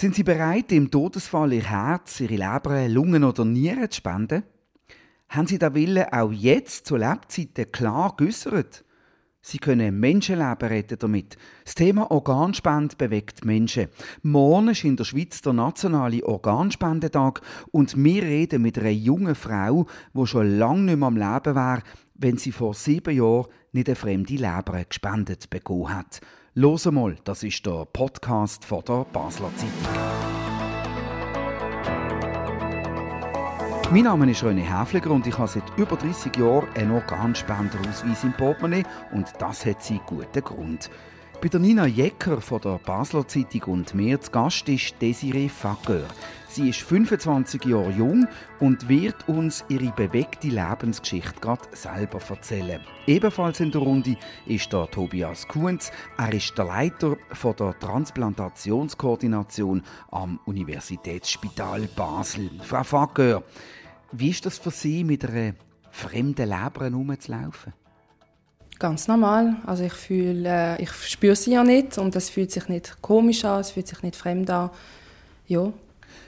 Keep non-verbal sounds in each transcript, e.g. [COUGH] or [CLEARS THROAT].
Sind Sie bereit, im Todesfall Ihr Herz, Ihre Leber, Lungen oder Nieren zu spenden? Haben Sie da Willen auch jetzt zu Lebzeiten klar geäussert? Sie können Menschenleben retten damit. Das Thema Organspende bewegt Menschen. Morgen ist in der Schweiz der nationale Organspendetag und wir reden mit einer jungen Frau, die schon lange nicht mehr am Leben wäre, wenn sie vor sieben Jahren nicht eine fremde Leber gespendet bekommen hat. Los mal, das ist der Podcast von der Basler Zeitung. Mein Name ist René Häfliger und ich habe seit über 30 Jahren einen Organspenderausweis im Portemonnaie und das hat seinen guten Grund. Bei der Nina Jecker von der Basler Zeitung und mir zu Gast ist Desiree Facker. Sie ist 25 Jahre jung und wird uns ihre bewegte Lebensgeschichte gerade selber erzählen. Ebenfalls in der Runde ist der Tobias Kuhns. Er ist der Leiter von der Transplantationskoordination am Universitätsspital Basel. Frau Facker, wie ist das für Sie, mit einer fremden Leber herumzulaufen? Ganz normal. Also ich fühle, äh, ich spüre sie ja nicht und es fühlt sich nicht komisch an, es fühlt sich nicht fremd an. Ja.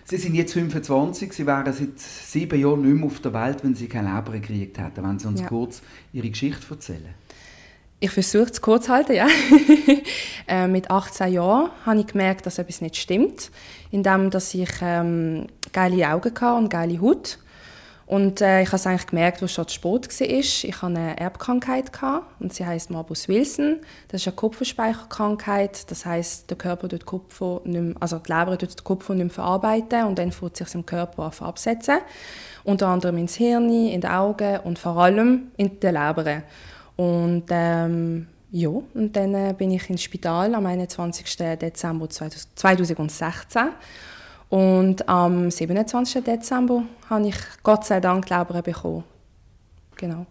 Sie sind jetzt 25, Sie wären seit sieben Jahren nicht mehr auf der Welt, wenn Sie keine Leber gekriegt hätten. Wenn Sie uns ja. kurz Ihre Geschichte erzählen. Ich versuche es kurz zu halten, ja. [LAUGHS] äh, mit 18 Jahren habe ich gemerkt, dass etwas nicht stimmt, indem dass ich ähm, geile Augen hatte und geile Haut und äh, ich habe es eigentlich gemerkt, als schon zu spät war. Ich hatte eine Erbkrankheit und sie heißt Morbus Wilson. Das ist eine Kupferspeicherkrankheit. Das heißt, der Körper tut Kupfer nicht mehr, also die Leber tut den Kupfer nicht mehr verarbeiten und dann fängt sich im Körper an absetzen. Unter anderem ins Hirn, in die Augen und vor allem in die Leber. Und ähm, ja, und dann äh, bin ich ins Spital am 21. Dezember 2016 und am 27. Dezember habe ich Gott sei Dank die Leber bekommen. Genau.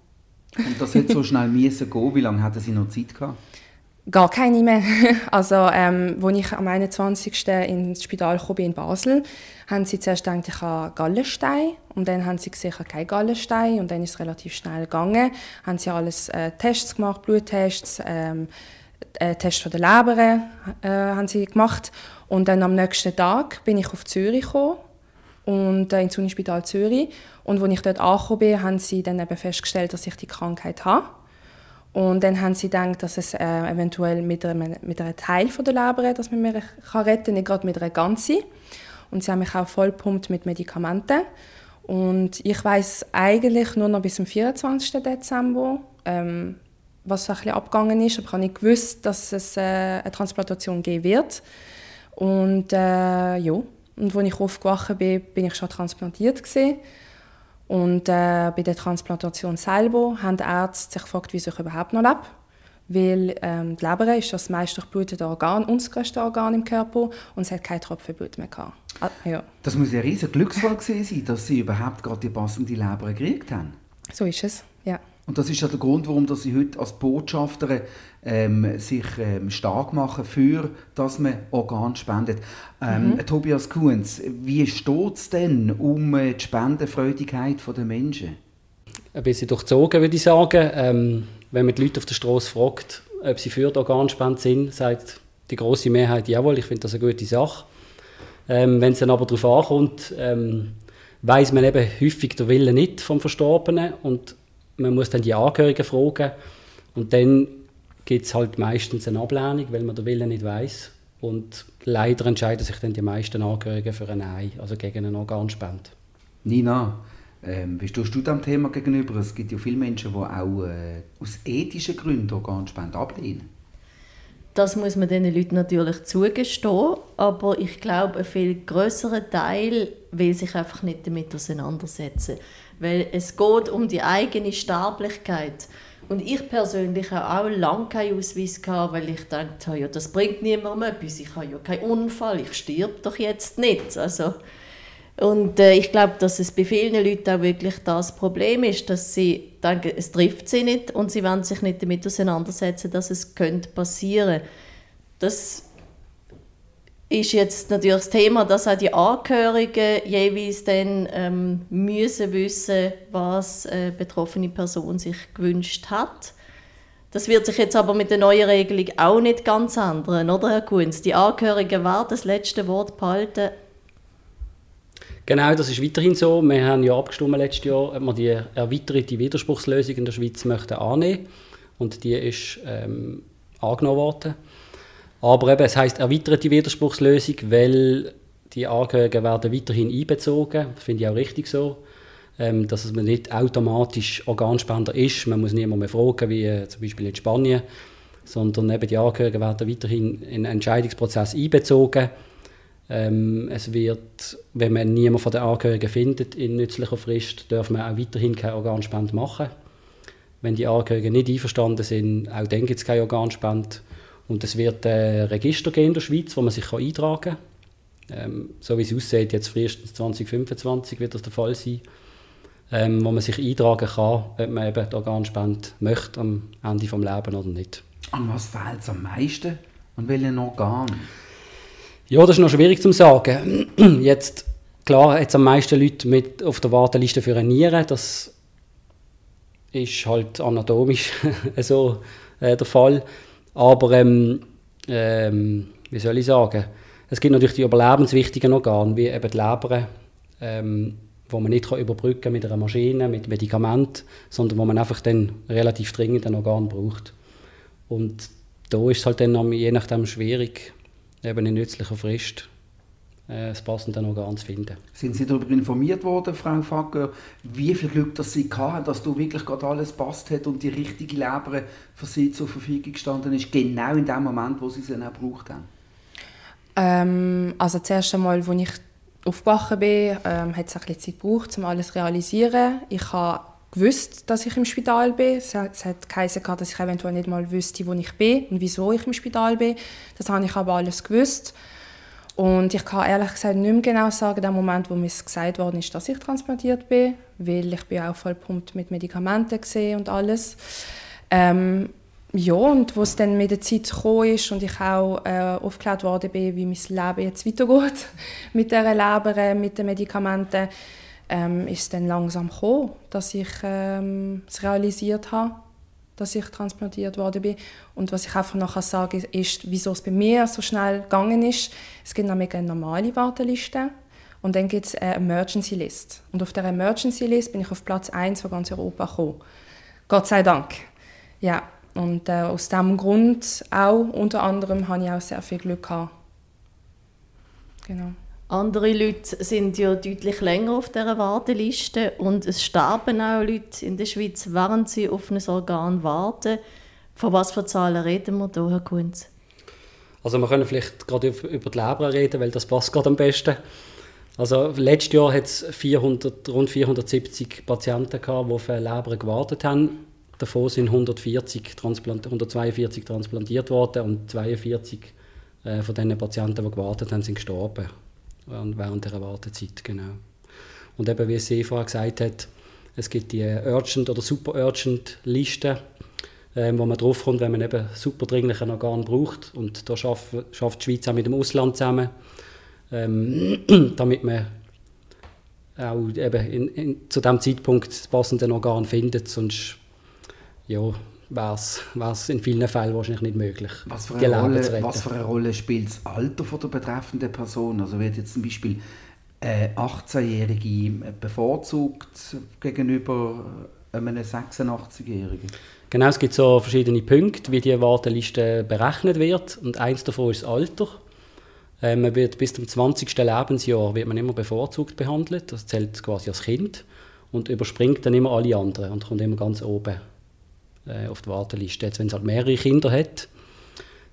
Und das hätte so schnell müssen gehen. Wie lange hatten Sie noch Zeit gehabt? Gar keine mehr. [LAUGHS] Also, ähm, als ich am 21. ins Spital kam, in Basel, haben sie zuerst gedacht, ich habe Gallenstein. Und dann haben sie gesehen, ich habe keinen Gallenstein. Und dann ist es relativ schnell gegangen. Haben sie alles äh, Tests gemacht, Bluttests, ähm, äh, Tests von der Leber äh, haben sie gemacht. Und dann am nächsten Tag bin ich auf Zürich gekommen, und äh, ins Unispital Zürich. Und als ich dort angekommen bin, haben sie dann eben festgestellt, dass ich die Krankheit habe. Und dann haben sie gedacht, dass es äh, eventuell mit einem, mit einem Teil von der Leber, dass man mich kann retten kann, nicht gerade mit einer ganzen. Und sie haben mich auch vollpumpt mit Medikamenten. Und ich weiß eigentlich nur noch bis zum 24. Dezember, ähm, was ein bisschen abgegangen ist. Aber ich habe nicht gewusst, dass es äh, eine Transplantation geben wird. Und äh, ja, und als ich aufgewacht bin, bin ich schon transplantiert gewesen. Und äh, bei der Transplantation selber haben die Ärzte sich gefragt, wie ich überhaupt noch lebe. Weil ähm, die Leber ist das meist durchblutete Organ, unser größtes Organ im Körper, und es hat kein Tropfen Blut mehr gehabt. Ah, ja. Das muss ein riesiger Glücksfall gewesen sein, dass Sie überhaupt gerade die passende Leber gekriegt haben. So ist es, ja. Und das ist ja der Grund, warum dass Sie heute als Botschafterin ähm, sich ähm, stark machen für, dass man Organ spendet. Ähm, mhm. Tobias Kuhns, wie steht es denn um äh, die Spendenfreudigkeit der Menschen? Ein bisschen durchzogen, würde ich sagen. Ähm, wenn man die Leute auf der Straße fragt, ob sie für die Organspende sind, sagt die große Mehrheit jawohl, ich finde das eine gute Sache. Ähm, wenn es dann aber darauf ankommt, ähm, weiß man eben häufig den Willen nicht vom Verstorbenen und man muss dann die Angehörigen fragen und dann gibt es halt meistens eine Ablehnung, weil man den Willen nicht weiß und leider entscheiden sich dann die meisten Angehörigen für ein Nein, also gegen eine Organspende. Nina, ähm, wie stehst du dem Thema gegenüber? Es gibt ja viele Menschen, die auch äh, aus ethischen Gründen Organspende ablehnen. Das muss man diesen Leuten natürlich zugestehen, aber ich glaube, ein viel größerer Teil will sich einfach nicht damit auseinandersetzen. Weil es geht um die eigene Sterblichkeit. Und ich persönlich habe auch lange keinen Ausweis gehabt, weil ich dachte, ja, das bringt niemandem etwas. Ich habe ja keinen Unfall, ich stirb doch jetzt nicht. Also, und äh, ich glaube, dass es bei vielen Leuten auch wirklich das Problem ist, dass sie denken, es trifft sie nicht und sie wollen sich nicht damit auseinandersetzen, dass es könnte passieren. Das ist jetzt natürlich das Thema, dass auch die Angehörigen jeweils dann ähm, müssen wissen, was äh, betroffene Person sich gewünscht hat. Das wird sich jetzt aber mit der neuen Regelung auch nicht ganz ändern, oder Herr Kunz? Die Angehörigen werden das letzte Wort behalten. Genau, das ist weiterhin so. Wir haben ja abgestimmt letztes Jahr, ob wir die erweiterte Widerspruchslösung in der Schweiz möchten annehmen und die ist ähm, angenommen worden. Aber eben, es heißt erweiterte Widerspruchslösung, weil die Angehörigen werden weiterhin einbezogen. Das finde ich auch richtig so ähm, dass man nicht automatisch Organspender ist. Man muss niemanden mehr fragen, wie äh, zum Beispiel in Spanien, sondern eben die Angehörigen werden weiterhin in den Entscheidungsprozess einbezogen. Ähm, es wird, wenn man niemanden von den Angehörigen findet in nützlicher Frist, darf man auch weiterhin keine Organspende machen. Wenn die Angehörigen nicht einverstanden sind, auch dann gibt es keine Organspende. Und es wird ein Register geben in der Schweiz, wo man sich eintragen kann. Ähm, so wie es aussieht, jetzt frühestens 2025 wird das der Fall sein ähm, wo man sich eintragen kann, ob man eben die Organspende möchte am Ende des Lebens oder nicht. An was fehlt es am meisten? An welchen Organ? Ja, das ist noch schwierig zu sagen. [CLEARS THROAT] Jetzt, klar, jetzt am meisten Leute mit auf der Warteliste für eine Niere. Das ist halt anatomisch [LAUGHS] so äh, der Fall. Aber ähm, ähm, wie soll ich sagen? Es gibt natürlich die überlebenswichtigen Organe, wie eben die Leber, ähm, wo man nicht überbrücken kann mit einer Maschine, mit Medikamenten, sondern wo man einfach dann relativ dringend ein Organ braucht. Und da ist es halt dann je nachdem schwierig, eben in nützlicher Frist das passende Organ zu finden. Sind Sie darüber informiert worden, Frau Facker, wie viel Glück dass Sie hatten, dass du wirklich gerade alles passt hat und die richtige Leber für Sie zur Verfügung gestanden ist, genau in dem Moment, wo Sie sie auch gebraucht haben? Ähm, also das erste Mal, als ich aufgewacht bin, ähm, hat es ein bisschen Zeit gebraucht, um alles zu realisieren. Ich habe gewusst, dass ich im Spital bin. Es, es hat geheißen, dass ich eventuell nicht mal wüsste, wo ich bin und wieso ich im Spital bin. Das habe ich aber alles gewusst. Und ich kann ehrlich gesagt nicht mehr genau sagen, dem Moment, wo mir gesagt worden ist, dass ich transplantiert bin, weil ich bin auch vollpumpt mit Medikamenten gesehen und alles. Ähm, ja, und wo es dann mit der Zeit gekommen ist und ich auch äh, aufgeklärt worden bin, wie mein Leben jetzt weitergeht [LAUGHS] mit der Leber, mit den Medikamenten, ähm, ist es dann langsam gekommen, dass ich ähm, es realisiert habe, dass ich transplantiert worden bin. Und was ich einfach sagen kann, ist, wieso es bei mir so schnell gegangen ist. Es gibt nämlich eine normale Warteliste und dann gibt es eine Emergency List. Und auf der Emergency List bin ich auf Platz 1 von ganz Europa gekommen. Gott sei Dank. Ja, und äh, aus diesem Grund auch, unter anderem, habe ich auch sehr viel Glück gehabt. Genau. Andere Leute sind ja deutlich länger auf dieser Warteliste und es sterben auch Leute in der Schweiz, während sie auf ein Organ warten. Von was für Zahlen reden wir hier, Herr Kunz? Also wir können vielleicht gerade über die Leber reden, weil das passt gerade am besten. Also letztes Jahr hat es 400, rund 470 Patienten gehabt, die auf eine Leber gewartet haben. Davon sind 140 Transplant 142 transplantiert worden und 42 äh, von diesen Patienten, die gewartet haben, sind gestorben während der Wartezeit. Genau. Und eben, wie sie vorher gesagt hat, es gibt die Urgent- oder Super-Urgent-Liste, äh, wo man draufkommt, wenn man eben super dringlich ein Organ braucht. Und da schafft, die Schweiz auch mit dem Ausland zusammen, ähm, [CLEARS THROAT] damit man auch eben in, in, zu diesem Zeitpunkt das passende Organ findet. Sonst ja, wäre es in vielen Fällen wahrscheinlich nicht möglich, was für eine, Rolle, was für eine Rolle spielt das Alter von der betreffenden Person? Also wird jetzt zum Beispiel eine 18-Jährige bevorzugt gegenüber einem 86-Jährigen? Genau, es gibt so verschiedene Punkte, wie die Warteliste berechnet wird und eins davon ist das Alter. Äh, man wird bis zum 20. Lebensjahr wird man immer bevorzugt behandelt, das zählt quasi als Kind und überspringt dann immer alle anderen und kommt immer ganz oben äh, auf die Warteliste. Jetzt, wenn es halt mehrere Kinder hat,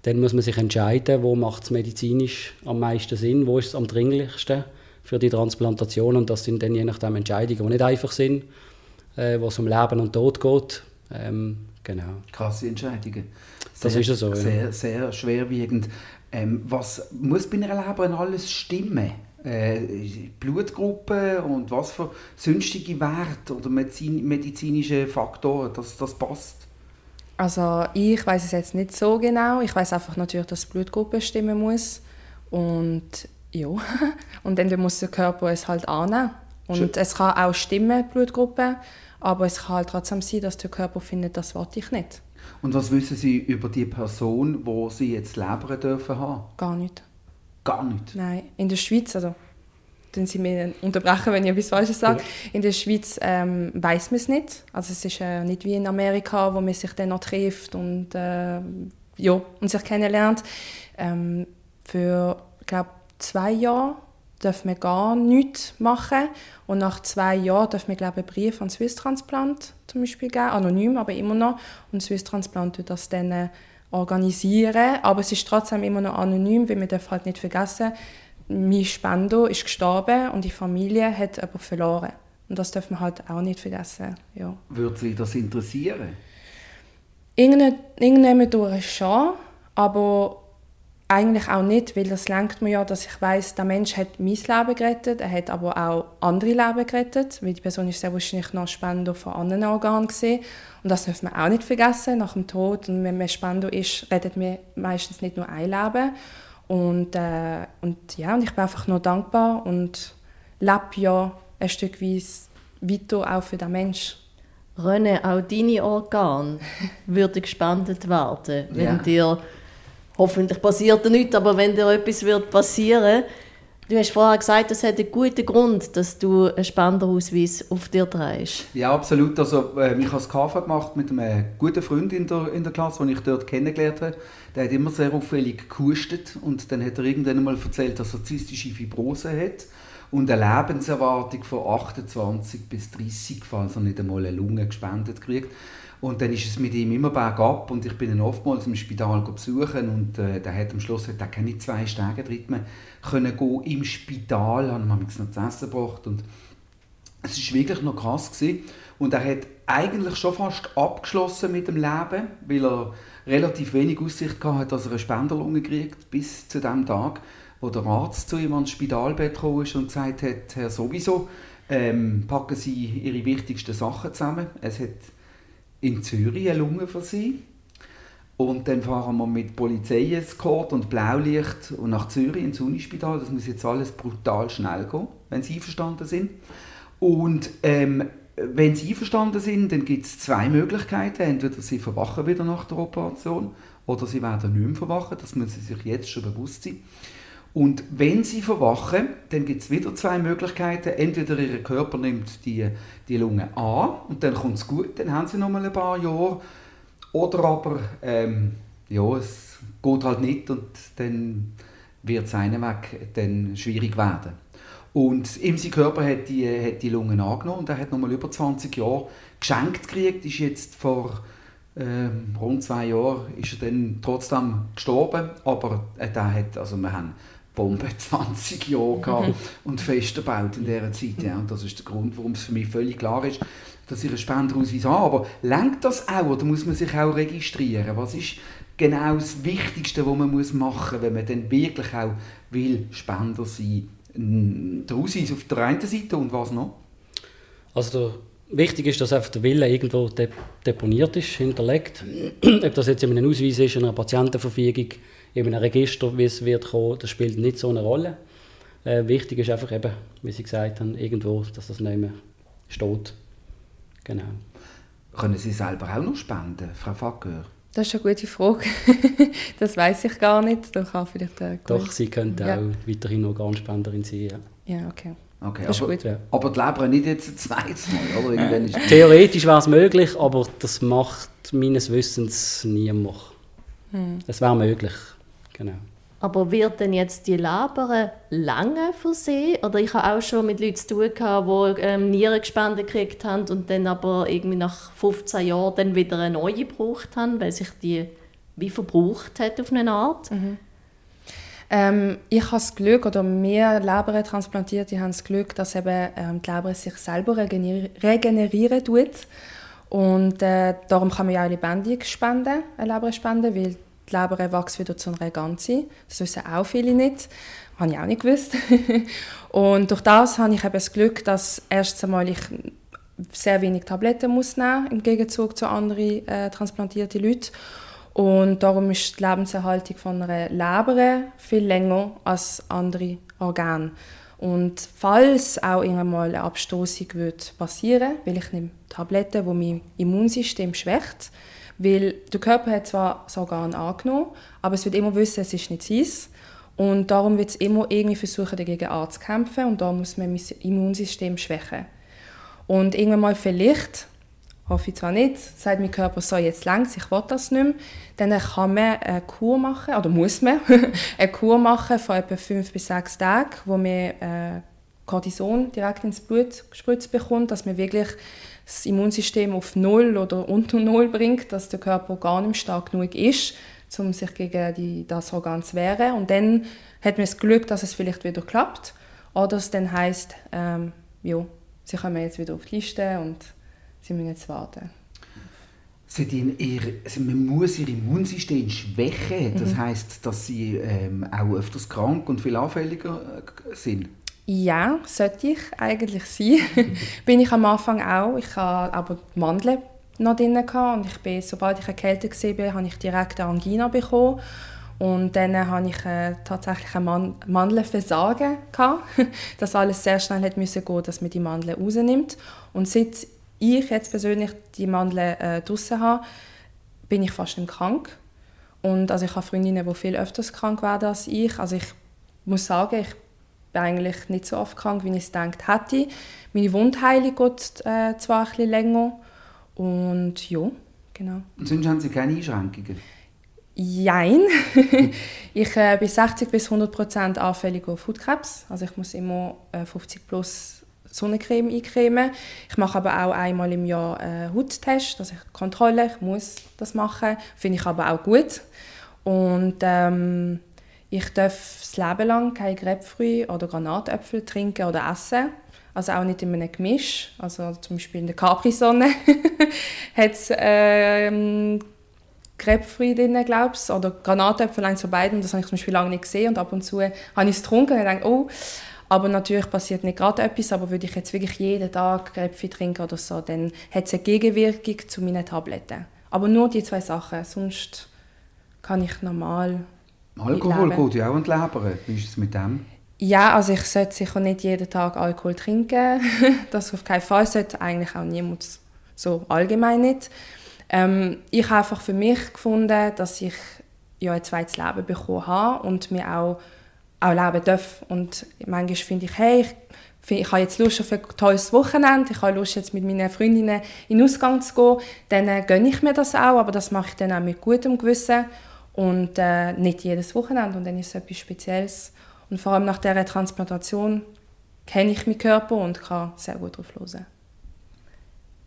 dann muss man sich entscheiden, wo macht es medizinisch am meisten Sinn, wo ist es am dringlichsten für die Transplantation und das sind dann je nachdem Entscheidungen, die nicht einfach sind, äh, wo es um Leben und Tod geht. Ähm, genau. Krasse Entscheidungen. Sehr, das ist ja so. Sehr, ja. sehr schwerwiegend. Ähm, was muss bei einer Leber alles stimmen? Äh, Blutgruppe und was für sonstige Werte oder medizinische Faktoren, dass das passt? Also ich weiß es jetzt nicht so genau. Ich weiß einfach natürlich, dass die Blutgruppe stimmen muss und ja, [LAUGHS] und dann muss der Körper es halt annehmen. Und Schön. es kann auch stimmen, Blutgruppe, aber es kann halt trotzdem sein, dass der Körper findet, das wollte ich nicht. Und was wissen Sie über die Person, wo Sie jetzt leben dürfen haben? Gar nicht. Gar nicht? Nein, in der Schweiz, also dann Sie mir unterbrechen, wenn ich etwas Falsches sage. Ja. In der Schweiz ähm, weiß man es nicht. Also es ist äh, nicht wie in Amerika, wo man sich dann noch trifft und, äh, ja, und sich kennenlernt. Ähm, für, glaube zwei Jahre darf man gar nichts machen. Und nach zwei Jahren darf man, glaube einen Brief an Swiss Transplant zum Beispiel geben, anonym, aber immer noch. Und Swiss Transplant wird das dann äh, organisieren. Aber es ist trotzdem immer noch anonym, weil man darf halt nicht vergessen, mein Spender ist gestorben und die Familie hat aber verloren. Und das darf man halt auch nicht vergessen. Ja. Würde Sie das interessieren? Irgendjemand durch schon, aber eigentlich auch nicht, weil das lenkt mir ja, dass ich weiß, der Mensch hat mein Leben gerettet, er hat aber auch andere Leben gerettet, weil die Person ist sehr wahrscheinlich noch Spender von anderen Organen gesehen und das darf man auch nicht vergessen nach dem Tod und wenn man Spender ist, rettet man meistens nicht nur ein Leben und, äh, und ja, und ich bin einfach nur dankbar und lebe ja ein Stück weit weiter auch für den Mensch. René, auch deine Organe [LAUGHS] würden gespendet werden, wenn ja. dir hoffentlich passiert da nichts, aber wenn dir etwas wird passieren Du hast vorher gesagt, es hat einen guten Grund, dass du einen Spenderausweis auf dir trägst. Ja, absolut. Also, äh, ich habe das KV gemacht mit einem guten Freund in der, in der Klasse, den ich dort kennengelernt habe. Der hat immer sehr auffällig gehustet und dann hat er irgendwann mal erzählt, dass er zystische Fibrose hat und eine Lebenserwartung von 28 bis 30, falls er nicht einmal eine Lunge gespendet kriegt. Und dann ist es mit ihm immer bergab und ich bin ihn oftmals im Spital besuchen und äh, der hat am Schluss hat er keine zwei Stege drin können gehen im Spital, haben wir noch zu essen gebracht und es ist wirklich noch krass gewesen. und er hat eigentlich schon fast abgeschlossen mit dem Leben, weil er relativ wenig Aussicht hatte, dass er eine Spenderlunge kriegt bis zu dem Tag, wo der Arzt zu ihm ans Spitalbett kam und gesagt hat, Herr sowieso, ähm, packen Sie Ihre wichtigsten Sachen zusammen. Es hat in Zürich eine Lunge für sie. Und dann fahren wir mit Polizeieskort und Blaulicht und nach Zürich ins Unispital. Das muss jetzt alles brutal schnell gehen, wenn Sie einverstanden sind. Und ähm, wenn Sie einverstanden sind, dann gibt es zwei Möglichkeiten. Entweder Sie verwachen wieder nach der Operation oder Sie werden nicht mehr verwachen. Das müssen Sie sich jetzt schon bewusst sein. Und wenn sie verwachen, dann gibt es wieder zwei Möglichkeiten. Entweder ihr Körper nimmt die, die Lunge an und dann kommt es gut, dann haben sie noch mal ein paar Jahre. Oder aber, ähm, ja, es geht halt nicht und dann wird seine Weg dann schwierig werden. Und ihm sein Körper hat die, hat die Lungen angenommen und er hat noch mal über 20 Jahre geschenkt gekriegt, ist jetzt vor ähm, rund zwei Jahren ist er dann trotzdem gestorben, aber äh, hat, also wir haben Bombe [LAUGHS] 20 Jahre gehabt und fest gebaut in dieser Zeit. Ja. Und das ist der Grund, warum es für mich völlig klar ist, dass ich einen Spenderausweis habe. Aber lenkt das auch oder muss man sich auch registrieren? Was ist genau das Wichtigste, was man muss machen muss, wenn man dann wirklich auch will Spender sein Der Ausweis auf der einen Seite und was noch? Also wichtig ist, dass einfach der Wille irgendwo deponiert ist, hinterlegt. Ob das jetzt in einem Ausweis ist, in einer Patientenverfügung, in einem Register, wie es wird kommen, das spielt nicht so eine Rolle. Äh, wichtig ist einfach eben, wie Sie gesagt haben, irgendwo, dass das nicht mehr steht. Genau. Können Sie selber auch noch spenden, Frau Facker? Das ist eine gute Frage. [LAUGHS] das weiß ich gar nicht. Da kann vielleicht äh, Doch, Sie könnten ja. auch weiterhin Organspenderin sein. Ja, ja okay. Okay, das aber, ist gut. Ja. aber die Leber nicht jetzt ein zweites Mal, oder? Irgendwann ist Theoretisch wäre es möglich, aber das macht meines Wissens niemand. Hm. Das wäre möglich. Genau. Aber wird denn jetzt die Leber lange versehen? Oder ich habe auch schon mit Leuten zu tun gehabt, die ähm, Nieren gespendet gekriegt haben und dann aber irgendwie nach 15 Jahren dann wieder eine neue gebraucht haben, weil sich die wie verbraucht hat auf eine Art. Mhm. Ähm, ich habe das Glück, oder mehr Leber transplantiert, haben das Glück, dass eben, ähm, die Leber sich selber regenerieren, regenerieren tut. Und äh, darum kann man ja auch lebendig spenden, eine Leber spenden, weil die Leber wächst wieder zu einer Ganze. Das wissen auch viele nicht. Habe ich auch nicht gewusst. [LAUGHS] und durch das habe ich eben das Glück, dass erst einmal ich sehr wenig Tabletten muss nehmen im Gegenzug zu anderen äh, transplantierten Leuten. Und darum ist die Lebenserhaltung von einer Leber viel länger als andere Organe. Und falls auch irgendwann eine Abstoßung passieren würde, weil ich nehme Tabletten, die mein Immunsystem schwächt, Weil der Körper hat zwar das Organ angenommen, aber es wird immer wissen, es ist nicht sein. Und darum wird es immer irgendwie versuchen, dagegen anzukämpfen und da muss man das Immunsystem schwächen. Und irgendwann mal vielleicht, hoffe ich zwar nicht, sagt mein Körper so, jetzt längst, ich will das nicht mehr, dann kann man eine Kur machen, oder muss man, [LAUGHS] eine Kur machen von etwa fünf bis sechs Tagen, wo man äh, Cortison direkt ins Blut gespritzt bekommt, dass man wirklich das Immunsystem auf Null oder unter Null bringt, dass der Körper gar nicht stark genug ist, um sich gegen die, das Organ zu wehren. Und dann hat man das Glück, dass es vielleicht wieder klappt. Oder es dann heisst, ähm, ja, sie kommen jetzt wieder auf die Liste und sie müssen jetzt warten. Ihr, also man muss ihr Immunsystem schwächen. Das mhm. heißt, dass sie ähm, auch öfters krank und viel anfälliger äh, sind. Ja, sollte ich eigentlich sein. [LAUGHS] bin ich am Anfang auch. Ich hatte aber die Mandeln noch drin und ich bin, sobald ich erkältet war, habe ich direkt eine Angina bekommen. Und dann hatte ich äh, tatsächlich ein Man Mandelversagen. [LAUGHS] dass alles sehr schnell hat müssen gehen, dass man die Mandeln rausnimmt. Und seit ich jetzt persönlich die Mandeln äh, draussen habe, bin ich fast nicht krank. Und also ich habe Freundinnen, die viel öfters krank werden als ich. Also ich muss sagen, ich eigentlich nicht so oft krank, wie ich es gedacht hätte. Meine Wundheilung geht äh, zwar ein bisschen länger. Und ja, genau. Und sonst haben Sie keine Einschränkungen? Jein. [LAUGHS] ich äh, bin 60 bis 100 Prozent anfällig auf Hautkrebs. Also ich muss immer äh, 50 plus Sonnencreme eincremen. Ich mache aber auch einmal im Jahr einen Hauttest, also ich Kontrolle, ich muss das machen. Finde ich aber auch gut. Und ähm, ich darf das Leben lang keine Grapefruit oder Granatäpfel trinken oder essen. Also auch nicht in einem Gemisch. Also zum Beispiel in der Capri-Sonne [LAUGHS] hat es ähm, Grapefruit drin, glaube ich. Oder Granatäpfel, eins von beiden. Das habe ich zum Beispiel lange nicht gesehen. Und ab und zu habe ich es getrunken und dachte, oh, aber natürlich passiert nicht gerade etwas, aber würde ich jetzt wirklich jeden Tag Grapefruit trinken oder so, dann hat es eine Gegenwirkung zu meinen Tabletten. Aber nur die zwei Sachen, sonst kann ich normal Alkohol geht ja auch an die Leber. Wie ist es mit dem? Ja, also ich sollte sicher nicht jeden Tag Alkohol trinken. [LAUGHS] das auf keinen Fall sollte eigentlich auch niemand so allgemein nicht. Ähm, ich habe einfach für mich gefunden, dass ich ja ein zweites Leben bekommen habe und mir auch, auch leben darf. Und manchmal finde ich, hey, ich, ich habe jetzt Lust auf ein tolles Wochenende, ich habe Lust jetzt mit meinen Freundinnen in den Ausgang zu gehen, dann äh, gönne ich mir das auch, aber das mache ich dann auch mit gutem Gewissen und äh, nicht jedes Wochenende und dann ist es etwas Spezielles. Und vor allem nach dieser Transplantation kenne ich meinen Körper und kann sehr gut darauf hören.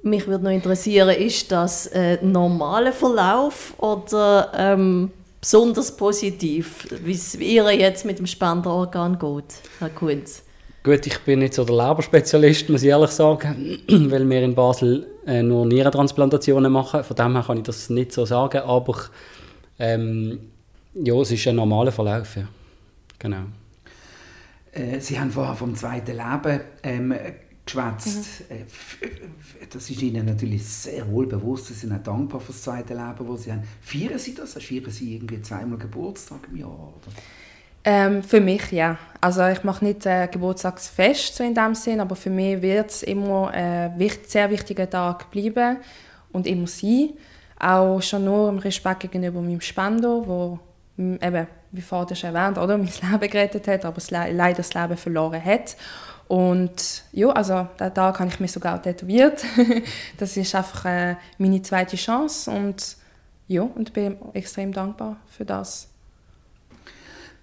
Mich würde noch interessieren, ist das ein normaler Verlauf oder ähm, besonders positiv, wie es ihr jetzt mit dem Spenderorgan geht, Herr Kunz? Gut, ich bin nicht so der Leberspezialist, muss ich ehrlich sagen, [CLEARS THROAT] weil wir in Basel äh, nur Nierentransplantationen machen. Von dem her kann ich das nicht so sagen, aber ähm, ja, es ist ein normaler Verlauf, ja. Genau. Äh, Sie haben vorher vom zweiten Leben ähm, geschwätzt. Mhm. Äh, das ist Ihnen natürlich sehr wohl bewusst. Sie sind auch dankbar für das zweite Leben, das Sie haben. Feiern Sie das? Feiern Sie irgendwie zweimal Geburtstag im Jahr? Oder? Ähm, für mich ja. Also ich mache nicht äh, Geburtstagsfest so in dem Sinn, aber für mich wird es immer ein äh, sehr wichtiger Tag bleiben und immer sein. Auch schon nur im Respekt gegenüber meinem Spender, wo eben, wie vorher schon erwähnt, oder, mein [LAUGHS] Leben gerettet hat, aber leider das Leben verloren hat. Und ja, also den Tag habe ich mir sogar tätowiert. [LAUGHS] das ist einfach äh, meine zweite Chance und ja, und bin extrem dankbar für das.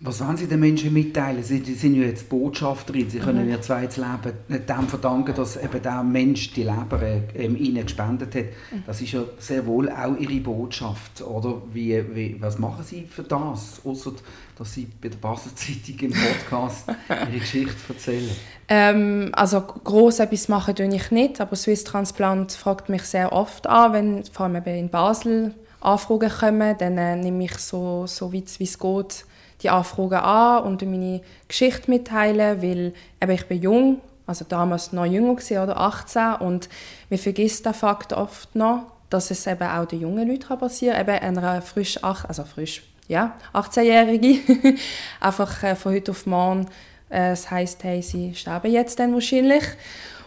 Was wollen Sie den Menschen mitteilen? Sie, sind ja jetzt Botschafterin. Sie können mhm. ihr zweites Leben dem verdanken, dass eben der Mensch die Leber ähm, ihnen gespendet hat. Mhm. Das ist ja sehr wohl auch Ihre Botschaft. Oder wie, wie, was machen Sie für das? Außer dass Sie bei der Basel Zeitung im Podcast [LAUGHS] Ihre Geschichte erzählen. Ähm, also groß etwas machen tue ich nicht, aber Swiss Transplant fragt mich sehr oft an, wenn vor allem in Basel Anfragen kommen, dann äh, nehme ich so, so weit wie es geht die Anfragen an und meine Geschichte mitteilen, weil eben ich bin jung, also damals noch jünger gewesen, oder 18 und man vergisst den Fakt oft noch, dass es eben auch den jungen Leuten passieren kann, eben einer frisch, also frisch, ja, 18-Jährige, [LAUGHS] einfach äh, von heute auf morgen, äh, das heisst, hey, sie sterben jetzt dann wahrscheinlich.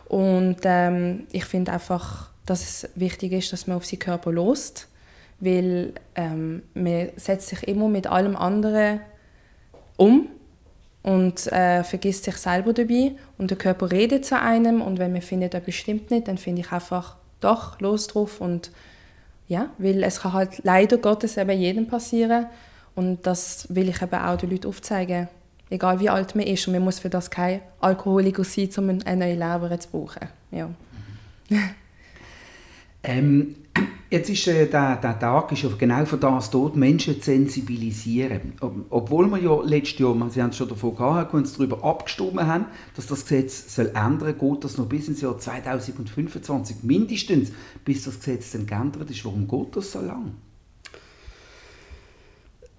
Und ähm, ich finde einfach, dass es wichtig ist, dass man auf seinen Körper lost weil ähm, man setzt sich immer mit allem anderen um und äh, vergisst sich selber dabei und der Körper redet zu einem und wenn man findet, das bestimmt nicht, dann finde ich einfach doch los drauf und ja, weil es kann halt leider Gottes eben jedem passieren und das will ich eben auch den Leuten aufzeigen, egal wie alt man ist und man muss für das kein Alkoholiker sein, um eine neue Leber zu brauchen. Ja. [LAUGHS] ähm, Jetzt ist äh, der, der Tag ist genau für das dort Menschen zu sensibilisieren. Ob, obwohl wir ja letztes Jahr, Sie haben es schon davon gehabt, uns darüber abgestimmt haben, dass das Gesetz soll ändern soll, geht das noch bis ins Jahr 2025 mindestens, bis das Gesetz dann geändert ist. Warum geht das so lang?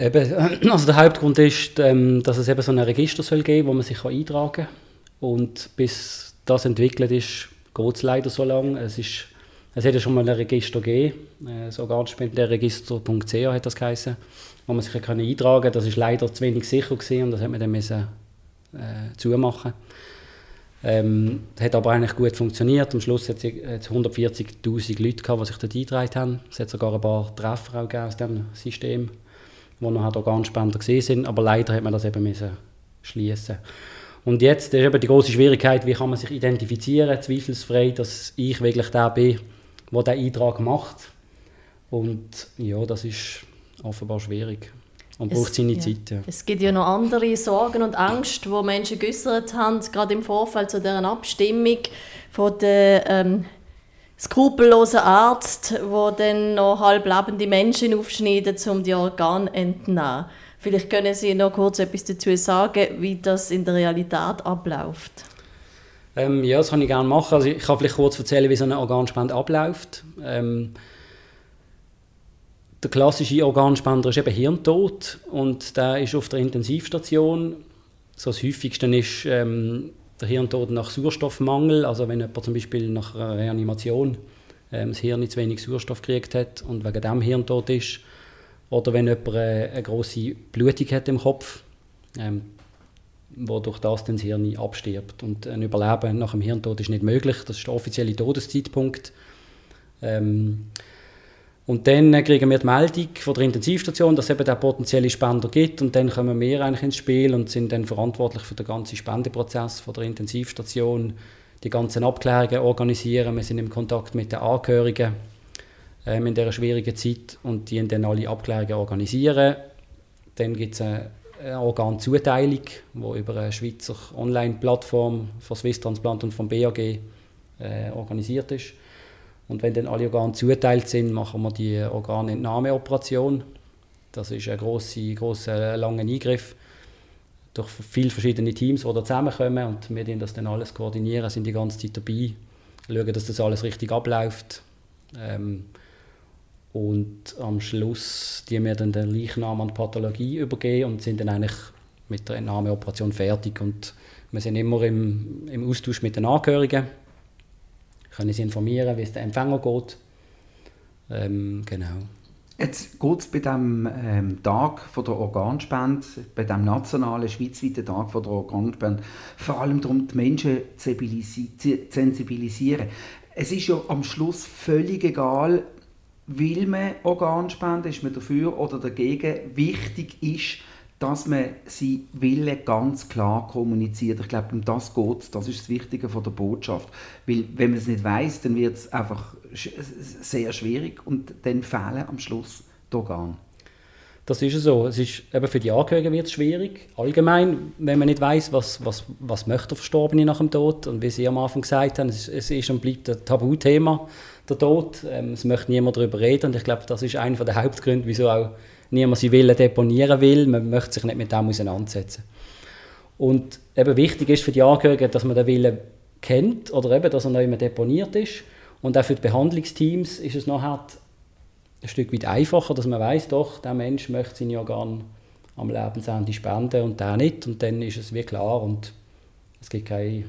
Eben, [CLEARS THROAT] also der Hauptgrund ist, ähm, dass es eben so ein Register soll geben, wo man sich eintragen kann. Und bis das entwickelt ist, geht es leider so lange. Es ist es hätte schon mal ein Register gegeben, äh, sogar hat das geheißen, wo man sich eintragen konnte. Das ist leider zu wenig sicher gewesen und das hat man dann müssen, äh, zumachen. Ähm, hat aber eigentlich gut funktioniert. Am Schluss hat es 140'000 Leute gehabt, die sich dort eingetragen haben. Es hat sogar ein paar Treffer auch aus diesem System, wo noch Organspender gesehen sind. Aber leider hat man das eben müssen schließen. Und jetzt ist eben die große Schwierigkeit, wie kann man sich identifizieren, zweifelsfrei, dass ich wirklich der bin, der diesen Eintrag macht. Und ja, das ist offenbar schwierig und braucht seine ja. Zeit. Ja. Es gibt ja noch andere Sorgen und Angst, die Menschen geäußert haben, gerade im Vorfeld zu deren Abstimmung von der ähm, skrupellosen Arzt, der dann noch halblebende Menschen aufschneidet, um die Organe zu entnehmen. Vielleicht können Sie noch kurz etwas dazu sagen, wie das in der Realität abläuft. Ähm, ja, das kann ich gerne machen. Also ich kann vielleicht kurz erzählen, wie so eine Organspende abläuft. Ähm, der klassische Organspender ist eben Hirntod und der ist auf der Intensivstation. So das häufigste ist ähm, der Hirntod nach Sauerstoffmangel, also wenn jemand zum Beispiel nach einer Reanimation ähm, das Hirn zu wenig Sauerstoff gekriegt hat und wegen dem Hirntod ist. Oder wenn jemand eine, eine große Blutung hat im Kopf. Ähm, wo durch das dann das Hirn abstirbt. Und ein Überleben nach dem Hirntod ist nicht möglich, das ist der offizielle Todeszeitpunkt. Ähm, und dann kriegen wir die Meldung von der Intensivstation, dass es eben der potenzielle Spender gibt und dann kommen wir eigentlich ins Spiel und sind dann verantwortlich für den ganzen Spendeprozess von der Intensivstation, die ganzen Abklärungen organisieren, wir sind im Kontakt mit den Angehörigen ähm, in dieser schwierigen Zeit und die dann alle Abklärungen organisieren. Dann gibt es eine Organzuteilung, die über eine Schweizer Online-Plattform von Swiss Transplant und vom BAG äh, organisiert ist. Und wenn dann alle Organe zuteilt sind, machen wir die Organentnahmeoperation. Das ist ein grosser, grosser langer Eingriff durch viele verschiedene Teams, die da zusammenkommen und wir das dann alles koordinieren, sind die ganze Zeit dabei, schauen, dass das alles richtig abläuft. Ähm, und am Schluss die wir dann den Leichnam an die Pathologie übergeben und sind dann eigentlich mit der Entnahmeoperation fertig. Und wir sind immer im, im Austausch mit den Angehörigen, können sie informieren, wie es dem Empfänger geht. Ähm, genau. Jetzt geht es bei dem ähm, Tag von der Organspende, bei dem nationalen, schweizweiten Tag von der Organspende, vor allem darum, die Menschen zu sensibilisieren. Es ist ja am Schluss völlig egal, will man Organspende, ist man dafür oder dagegen. Wichtig ist, dass man seinen Willen ganz klar kommuniziert. Ich glaube, um das geht Das ist das Wichtige von der Botschaft. Weil, wenn man es nicht weiß, dann wird es einfach sehr schwierig und dann fehlen am Schluss die Organe. Das ist so. Es ist, eben für die Angehörigen wird es schwierig. Allgemein, wenn man nicht weiß, was, was, was möchte der Verstorbene nach dem Tod. Und wie Sie am Anfang gesagt haben, es, ist und bleibt ein Tabuthema der Tod. Ähm, es möchte niemand darüber reden und ich glaube, das ist einer der Hauptgründe, wieso auch niemand sie Willen deponieren will. Man möchte sich nicht mit dem auseinandersetzen. Und eben wichtig ist für die Angehörigen, dass man den Willen kennt oder eben, dass er immer deponiert ist. Und auch für die Behandlungsteams ist es nachher ein Stück weit einfacher, dass man weiß, doch, der Mensch möchte seine Organe am Lebensende spenden und der nicht. Und dann ist es wie klar und es gibt keine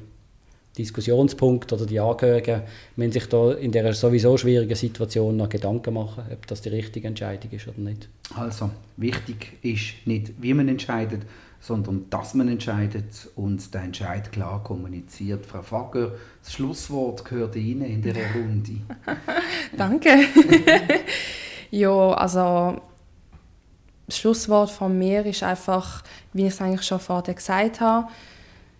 Diskussionspunkt oder die Angehörigen müssen sich da in dieser sowieso schwierigen Situation noch Gedanken machen, ob das die richtige Entscheidung ist oder nicht. Also, wichtig ist nicht, wie man entscheidet, sondern dass man entscheidet und der Entscheid klar kommuniziert. Frau Fager, das Schlusswort gehört Ihnen in dieser [LAUGHS] Runde. Danke. [LAUGHS] ja, also das Schlusswort von mir ist einfach, wie ich es eigentlich schon vorher gesagt habe,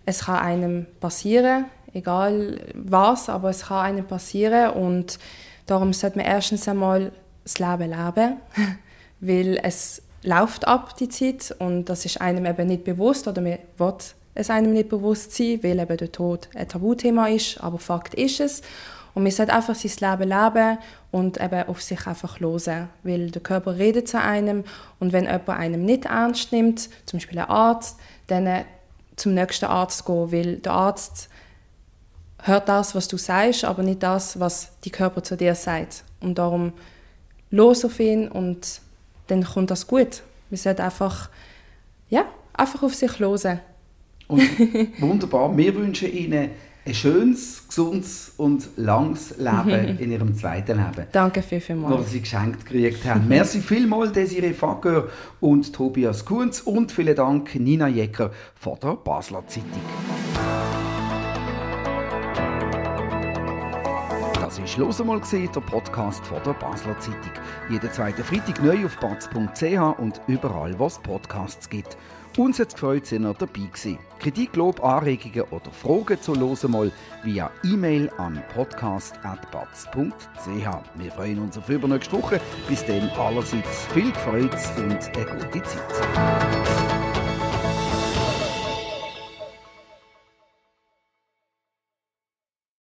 es kann einem passieren, egal was, aber es kann einem passieren und darum sollte man erstens einmal das Leben leben, [LAUGHS] weil es läuft ab die Zeit und das ist einem eben nicht bewusst oder man will es einem nicht bewusst sein, weil eben der Tod ein Tabuthema ist, aber Fakt ist es und man sollte einfach sein Leben leben und eben auf sich einfach hören, weil der Körper redet zu einem und wenn jemand einem nicht ernst nimmt, zum Beispiel ein Arzt, dann zum nächsten Arzt gehen, weil der Arzt hört das, was du sagst, aber nicht das, was die Körper zu dir sagt. Und darum los auf ihn und dann kommt das gut. Wir sollten einfach, ja, einfach auf sich hören. Und [LAUGHS] wunderbar. Wir wünschen Ihnen ein schönes, gesundes und langes Leben [LAUGHS] in Ihrem zweiten Leben. Danke viel, vielmals. Was Sie geschenkt gekriegt haben. Merci [LAUGHS] vielmals, Desiree Facker und Tobias Kunz und vielen Dank Nina Jecker von der Basler Zeitung. Das war «Los einmal», der Podcast von der Basler Zeitung. Jeden zweiten Freitag neu auf batz.ch und überall, wo es Podcasts gibt. Uns hat es gefreut, dass ihr dabei gewesen. Kritik, Lob, Anregungen oder Fragen zu «Los einmal» via E-Mail an podcast.batz.ch. Wir freuen uns auf übernächste Woche. Bis dann allerseits viel Freude und eine gute Zeit.